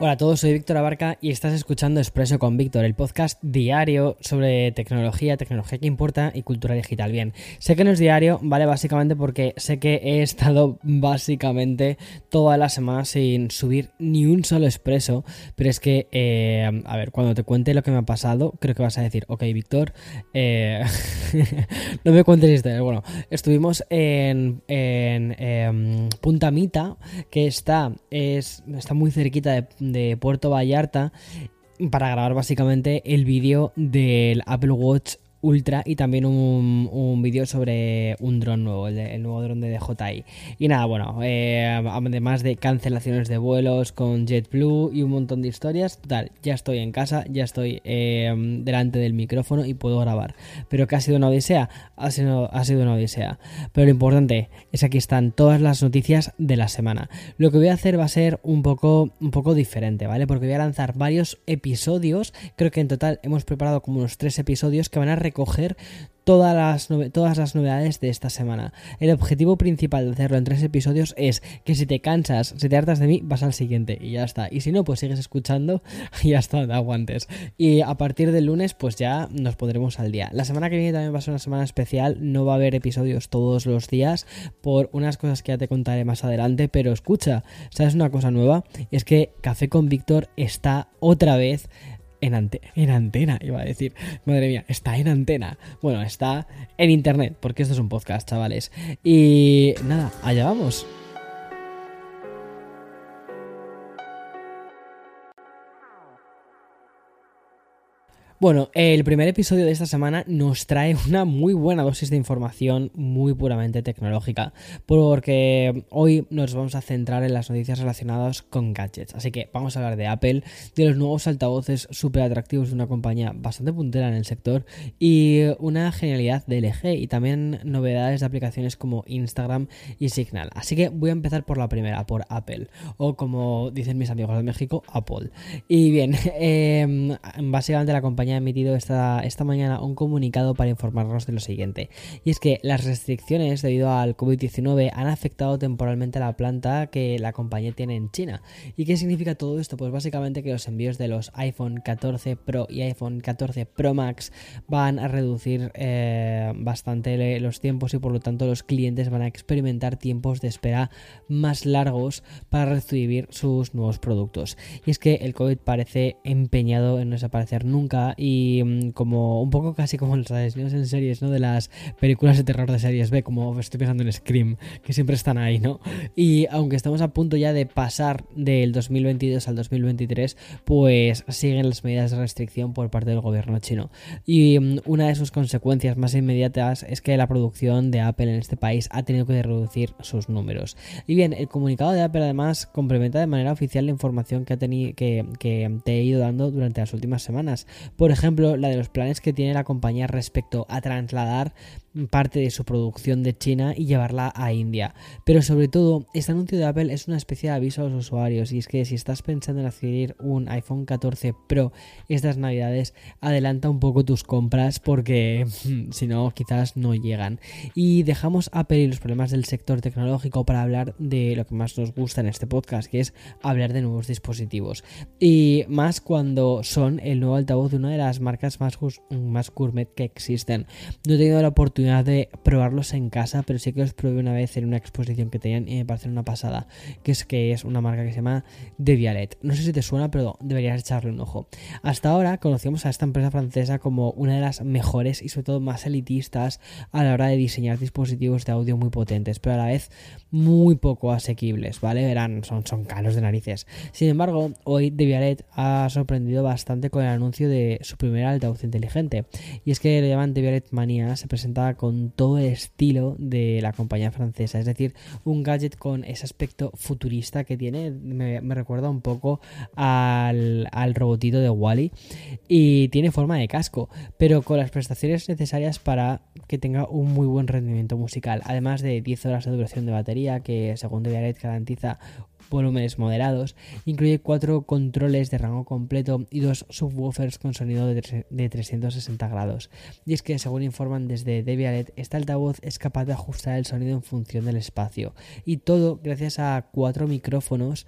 Hola a todos, soy Víctor Abarca y estás escuchando Expreso con Víctor, el podcast diario sobre tecnología, tecnología que importa y cultura digital. Bien, sé que no es diario, vale, básicamente porque sé que he estado básicamente toda la semana sin subir ni un solo expreso, pero es que, eh, a ver, cuando te cuente lo que me ha pasado, creo que vas a decir, ok, Víctor, eh, no me cuentes historias. Bueno, estuvimos en, en em, Punta Mita, que está, es, está muy cerquita de de Puerto Vallarta para grabar básicamente el vídeo del Apple Watch Ultra y también un, vídeo sobre un dron nuevo, el, nuevo dron de DJI. Y nada, bueno, eh, además de cancelaciones de vuelos con JetBlue y un montón de historias, total, ya estoy en casa, ya estoy eh, delante del micrófono y puedo grabar. Pero que ha sido una odisea, ha sido, ha sido una odisea. Pero lo importante es aquí están todas las noticias de la semana. Lo que voy a hacer va a ser un poco, un poco diferente, ¿vale? Porque voy a lanzar varios episodios, creo que en total hemos preparado como unos tres episodios que van a recoger todas las, todas las novedades de esta semana. El objetivo principal de hacerlo en tres episodios es que si te cansas, si te hartas de mí, vas al siguiente y ya está. Y si no, pues sigues escuchando y ya está, aguantes. Y a partir del lunes, pues ya nos pondremos al día. La semana que viene también va a ser una semana especial, no va a haber episodios todos los días por unas cosas que ya te contaré más adelante, pero escucha, ¿sabes una cosa nueva? Es que Café con Víctor está otra vez en, en antena, iba a decir. Madre mía, está en antena. Bueno, está en internet, porque esto es un podcast, chavales. Y nada, allá vamos. Bueno, el primer episodio de esta semana nos trae una muy buena dosis de información muy puramente tecnológica, porque hoy nos vamos a centrar en las noticias relacionadas con gadgets. Así que vamos a hablar de Apple, de los nuevos altavoces súper atractivos de una compañía bastante puntera en el sector y una genialidad de LG y también novedades de aplicaciones como Instagram y Signal. Así que voy a empezar por la primera, por Apple, o como dicen mis amigos de México, Apple. Y bien, em, básicamente la compañía ha emitido esta, esta mañana un comunicado para informarnos de lo siguiente. Y es que las restricciones debido al COVID-19 han afectado temporalmente a la planta que la compañía tiene en China. ¿Y qué significa todo esto? Pues básicamente que los envíos de los iPhone 14 Pro y iPhone 14 Pro Max van a reducir eh, bastante los tiempos y por lo tanto los clientes van a experimentar tiempos de espera más largos para recibir sus nuevos productos. Y es que el COVID parece empeñado en no desaparecer nunca y mm, como un poco casi como los asesinos en series, ¿no? De las películas de terror de series B, como estoy pensando en Scream, que siempre están ahí, ¿no? Y aunque estamos a punto ya de pasar del 2022 al 2023, pues siguen las medidas de restricción por parte del gobierno chino. Y mm, una de sus consecuencias más inmediatas es que la producción de Apple en este país ha tenido que reducir sus números. Y bien, el comunicado de Apple además complementa de manera oficial la información que, ha que, que te he ido dando durante las últimas semanas. Por por ejemplo, la de los planes que tiene la compañía respecto a trasladar parte de su producción de China y llevarla a India. Pero sobre todo, este anuncio de Apple es una especie de aviso a los usuarios y es que si estás pensando en adquirir un iPhone 14 Pro estas navidades, adelanta un poco tus compras porque si no, quizás no llegan. Y dejamos Apple y los problemas del sector tecnológico para hablar de lo que más nos gusta en este podcast, que es hablar de nuevos dispositivos. Y más cuando son el nuevo altavoz de una de las marcas más, más gourmet que existen. No he tenido la oportunidad de probarlos en casa, pero sí que los probé una vez en una exposición que tenían y me parece una pasada, que es que es una marca que se llama Devialet. No sé si te suena, pero deberías echarle un ojo. Hasta ahora conocíamos a esta empresa francesa como una de las mejores y sobre todo más elitistas a la hora de diseñar dispositivos de audio muy potentes, pero a la vez muy poco asequibles, ¿vale? Verán, son, son caros de narices. Sin embargo, hoy Devialet ha sorprendido bastante con el anuncio de su primera altavoz inteligente. Y es que lo llaman Violet Mania, se con todo el estilo de la compañía francesa, es decir, un gadget con ese aspecto futurista que tiene, me, recuerda un poco al, robotito de Wally y tiene forma de casco, pero con las prestaciones necesarias para que tenga un muy buen rendimiento musical, además de 10 horas de duración de batería que según Devialet garantiza volúmenes moderados, incluye cuatro controles de rango completo y dos subwoofers con sonido de, 360 grados. Y es que, según informan desde Debianet, este altavoz es capaz de ajustar el sonido en función del espacio. Y todo gracias a cuatro micrófonos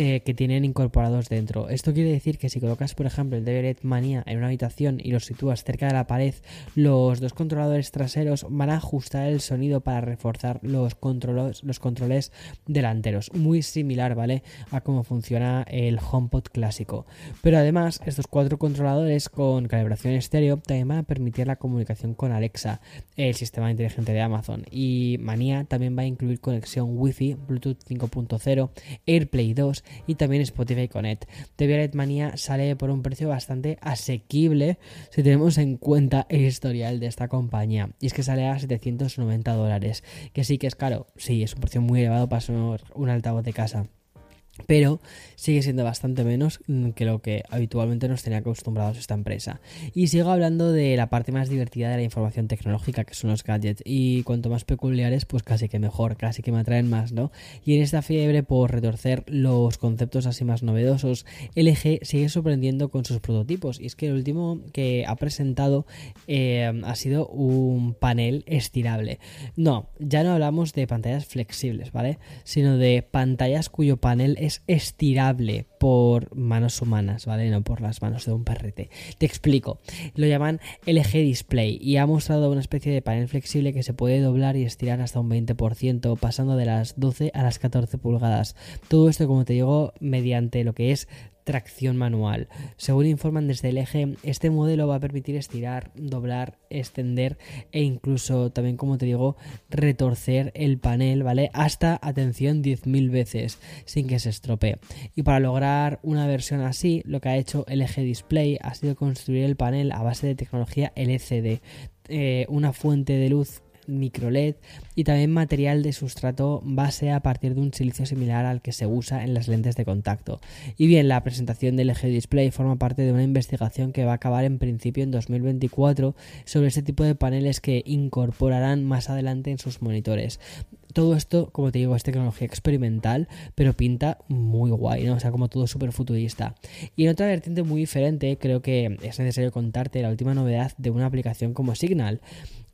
eh, que tienen incorporados dentro. Esto quiere decir que si colocas, por ejemplo, el DVLED Mania en una habitación y lo sitúas cerca de la pared, los dos controladores traseros van a ajustar el sonido para reforzar los controles, los controles delanteros. Muy similar, ¿vale? A cómo funciona el HomePod clásico. Pero además, estos cuatro controladores con calibración estéreo también van a permitir la comunicación con Alexa, el sistema inteligente de Amazon. Y Mania también va a incluir conexión Wi-Fi, Bluetooth 5.0, AirPlay 2 y también Spotify Connect. TV Mania sale por un precio bastante asequible si tenemos en cuenta el historial de esta compañía. Y es que sale a 790 dólares, que sí que es caro, sí, es un precio muy elevado para un altavoz de casa pero sigue siendo bastante menos que lo que habitualmente nos tenía acostumbrados esta empresa. Y sigo hablando de la parte más divertida de la información tecnológica, que son los gadgets, y cuanto más peculiares, pues casi que mejor, casi que me atraen más, ¿no? Y en esta fiebre por retorcer los conceptos así más novedosos, LG sigue sorprendiendo con sus prototipos, y es que el último que ha presentado eh, ha sido un panel estirable. No, ya no hablamos de pantallas flexibles, ¿vale? Sino de pantallas cuyo panel es es estirable por manos humanas, ¿vale? No por las manos de un perrete. Te explico. Lo llaman LG Display y ha mostrado una especie de panel flexible que se puede doblar y estirar hasta un 20%, pasando de las 12 a las 14 pulgadas. Todo esto, como te digo, mediante lo que es tracción manual. Según informan desde el eje, este modelo va a permitir estirar, doblar, extender e incluso también, como te digo, retorcer el panel, ¿vale? Hasta, atención, 10.000 veces sin que se estropee. Y para lograr una versión así, lo que ha hecho eje Display ha sido construir el panel a base de tecnología LCD, eh, una fuente de luz micro LED y también material de sustrato base a partir de un silicio similar al que se usa en las lentes de contacto. Y bien, la presentación del LG Display forma parte de una investigación que va a acabar en principio en 2024 sobre este tipo de paneles que incorporarán más adelante en sus monitores todo esto, como te digo, es tecnología experimental, pero pinta muy guay, ¿no? O sea, como todo súper futurista. Y en otra vertiente muy diferente, creo que es necesario contarte la última novedad de una aplicación como Signal.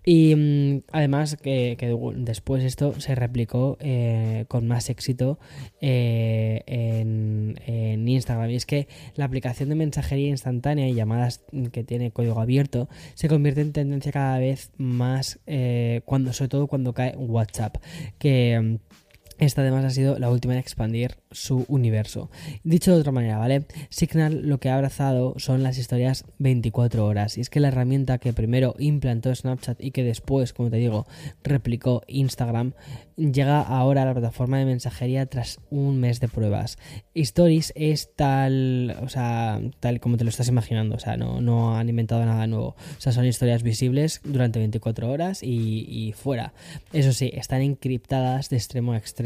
Y mm, además que, después esto se replicó eh, con más éxito eh, en, Instagram. Y es que la aplicación de mensajería instantánea y llamadas que tiene código abierto se convierte en tendencia cada vez más, eh, cuando, sobre todo cuando cae WhatsApp. Que mm, esta además ha sido la última en expandir su universo. Dicho de otra manera, ¿vale? Signal lo que ha abrazado son las historias 24 horas. Y es que la herramienta que primero implantó Snapchat y que después, como te digo, replicó Instagram, llega ahora a la plataforma de mensajería tras un mes de pruebas. Stories es tal, o sea, tal como te lo estás imaginando, o sea, no, no han inventado nada nuevo. O sea, son historias visibles durante 24 horas y, y fuera. Eso sí, están encriptadas de extremo a extremo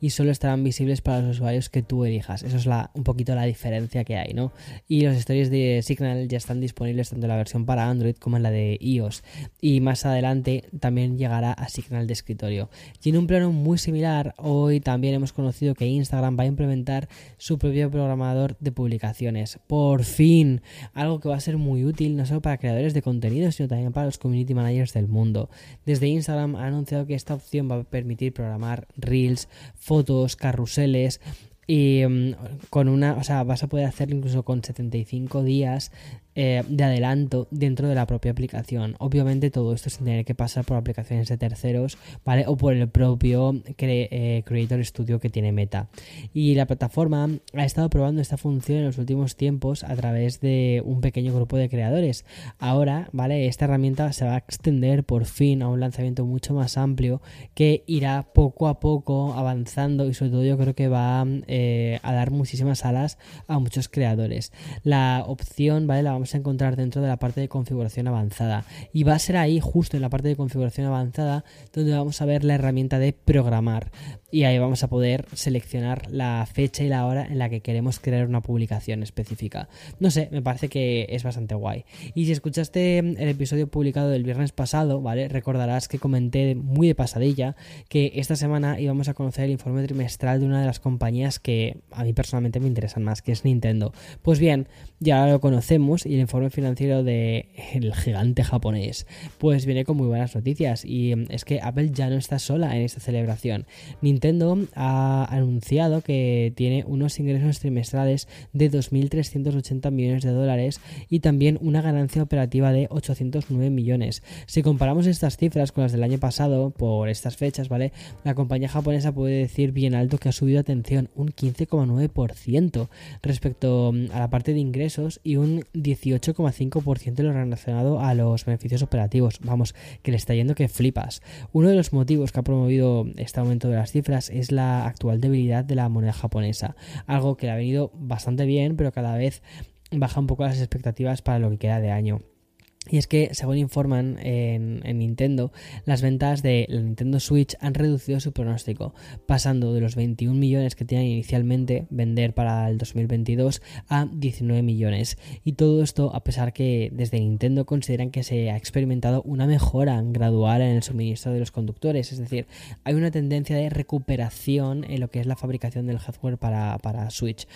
y solo estarán visibles para los usuarios que tú elijas. Eso es la, un poquito la diferencia que hay, ¿no? Y los stories de Signal ya están disponibles tanto en la versión para Android como en la de iOS. Y más adelante también llegará a Signal de escritorio. Tiene un plano muy similar, hoy también hemos conocido que Instagram va a implementar su propio programador de publicaciones. Por fin, algo que va a ser muy útil no solo para creadores de contenido, sino también para los community managers del mundo. Desde Instagram ha anunciado que esta opción va a permitir programar reels, fotos, carruseles, y mm, con una, o sea, vas a poder hacerlo incluso con 75 días eh, de adelanto dentro de la propia aplicación. Obviamente todo esto sin tener que pasar por aplicaciones de terceros, ¿vale? O por el propio eh, Creator Studio que tiene Meta. Y la plataforma ha estado probando esta función en los últimos tiempos a través de un pequeño grupo de creadores. Ahora, ¿vale? Esta herramienta se va a extender por fin a un lanzamiento mucho más amplio que irá poco a poco avanzando y sobre todo yo creo que va eh, a dar muchísimas alas a muchos creadores. La opción, ¿vale? La vamos a encontrar dentro de la parte de configuración avanzada. Y va a ser ahí, justo en la parte de configuración avanzada, donde vamos a ver la herramienta de programar y ahí vamos a poder seleccionar la fecha y la hora en la que queremos crear una publicación específica. No sé, me parece que es bastante guay. Y si escuchaste el episodio publicado del viernes pasado, ¿vale? Recordarás que comenté muy de pasadilla que esta semana íbamos a conocer el informe trimestral de una de las compañías que a mí personalmente me interesan más, que es Nintendo. Pues bien, ya lo conocemos y el informe financiero del gigante japonés, pues viene con muy buenas noticias y mm, es que Apple ya no está sola en esta celebración. Nintendo ha anunciado que tiene unos ingresos trimestrales de 2.380 millones de dólares y también una ganancia operativa de 809 millones. Si comparamos estas cifras con las del año pasado, por estas fechas, ¿vale? La compañía japonesa puede decir bien alto que ha subido atención un 15,9% respecto mm, a la parte de ingresos y un 18,5% lo relacionado a los beneficios operativos. Vamos, que le está yendo que flipas. Uno de los motivos que ha promovido este aumento de las cifras es la actual debilidad de la moneda japonesa, algo que le ha venido bastante bien, pero cada vez baja un poco las expectativas para lo que queda de año. Y es que, según informan en, Nintendo, las ventas de la Nintendo Switch han reducido su pronóstico, pasando de los 21 millones que tenían inicialmente vender para el 2022 a 19 millones. Y todo esto a pesar que desde Nintendo consideran que se ha experimentado una mejora gradual en el suministro de los conductores, es decir, hay una tendencia de recuperación en lo que es la fabricación del hardware para, para Switch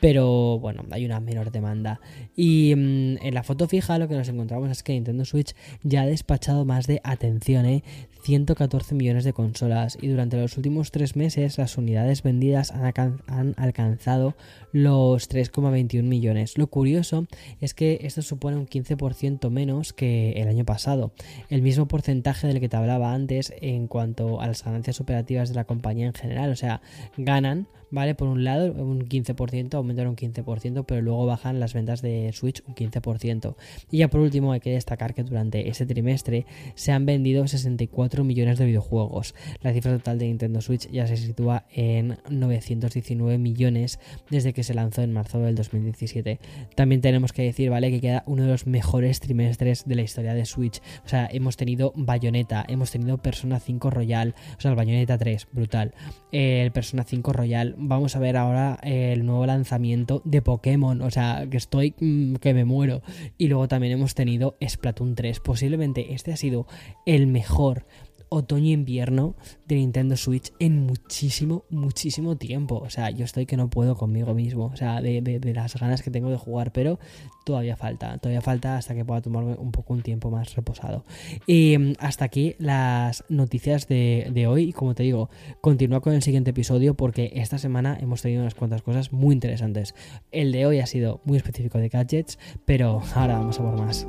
pero bueno, hay una menor demanda. Y mm, en la foto fija lo que nos encontramos es que Nintendo Switch ya ha despachado más de, atención, ¿eh? 114 millones de consolas y durante los últimos tres meses las unidades vendidas han, han alcanzado los 3,21 millones. Lo curioso es que esto supone un 15% menos que el año pasado, el mismo porcentaje del que te hablaba antes en cuanto a las ganancias operativas de la compañía en general, o sea, ganan ¿vale? Por un lado, un 15%, aumentan un 15%, pero luego bajan las ventas de Switch un 15%. Y ya por último, hay que destacar que durante ese trimestre se han vendido 64 millones de videojuegos. La cifra total de Nintendo Switch ya se sitúa en 919 millones desde que se lanzó en marzo del 2017. También tenemos que decir, ¿vale? Que queda uno de los mejores trimestres de la historia de Switch. O sea, hemos tenido Bayonetta, hemos tenido Persona 5 Royal, o sea, el Bayonetta 3, brutal. El Persona 5 Royal vamos a ver ahora el nuevo lanzamiento de Pokémon. O sea, que estoy mm, que me muero. Y luego también hemos tenido Splatoon 3. Posiblemente este ha sido el mejor otoño-invierno de Nintendo Switch en muchísimo, muchísimo tiempo. O sea, yo estoy que no puedo conmigo mismo. O sea, de, las ganas que tengo de jugar, pero todavía falta. Todavía falta hasta que pueda tomarme un poco un tiempo más reposado. Y mm, hasta aquí las noticias de, de hoy. Y como te digo, continúa con el siguiente episodio porque esta semana hemos tenido unas cuantas cosas muy interesantes. El de hoy ha sido muy específico de gadgets, pero ahora vamos a por más.